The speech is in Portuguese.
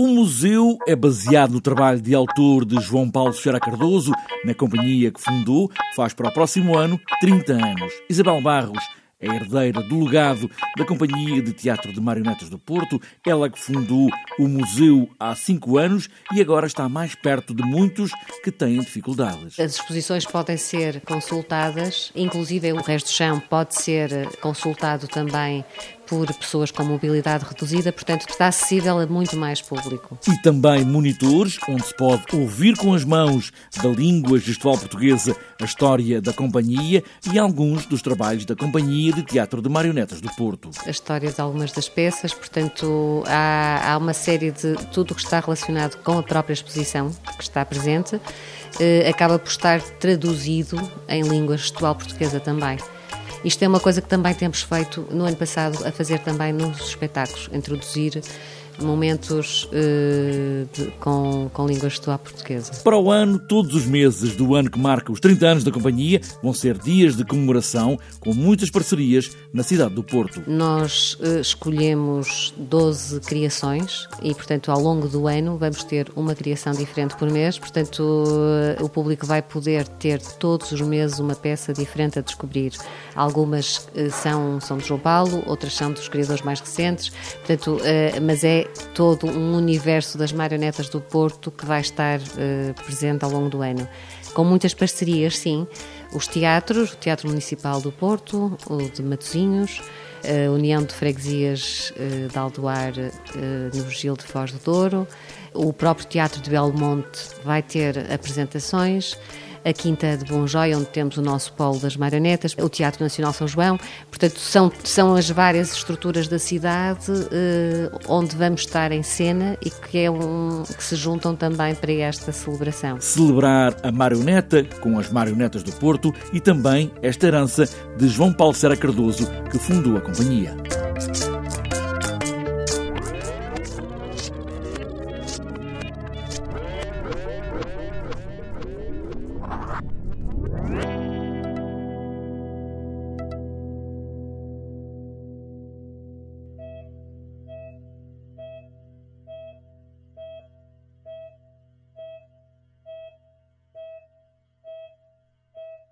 O museu é baseado no trabalho de autor de João Paulo Ferreira Cardoso, na companhia que fundou, faz para o próximo ano 30 anos. Isabel Barros é herdeira do legado da Companhia de Teatro de Marionetas do Porto, ela que fundou o museu há cinco anos e agora está mais perto de muitos que têm dificuldades. As exposições podem ser consultadas, inclusive o resto do chão pode ser consultado também por pessoas com mobilidade reduzida, portanto está acessível a muito mais público. E também monitores, onde se pode ouvir com as mãos da língua gestual portuguesa a história da companhia e alguns dos trabalhos da Companhia de Teatro de Marionetas do Porto. A história de algumas das peças, portanto há, há uma série de tudo que está relacionado com a própria exposição que está presente, eh, acaba por estar traduzido em língua gestual portuguesa também. Isto é uma coisa que também temos feito no ano passado, a fazer também nos espetáculos, introduzir momentos uh, de, com, com língua gestual portuguesa. Para o ano, todos os meses do ano que marca os 30 anos da companhia vão ser dias de comemoração com muitas parcerias na cidade do Porto. Nós uh, escolhemos 12 criações e, portanto, ao longo do ano vamos ter uma criação diferente por mês. Portanto, uh, o público vai poder ter todos os meses uma peça diferente a descobrir. Algumas são, são de João Paulo, outras são dos criadores mais recentes. Portanto, mas é todo um universo das marionetas do Porto que vai estar uh, presente ao longo do ano. Com muitas parcerias, sim. Os teatros, o Teatro Municipal do Porto, o de Matosinhos, a União de Freguesias uh, de Aldoar uh, no Gil de Foz do Douro, o próprio Teatro de Belmonte vai ter apresentações a Quinta de Bonjói, onde temos o nosso polo das marionetas, o Teatro Nacional São João. Portanto, são, são as várias estruturas da cidade eh, onde vamos estar em cena e que, é um, que se juntam também para esta celebração. Celebrar a marioneta com as marionetas do Porto e também esta herança de João Paulo Serra Cardoso, que fundou a companhia.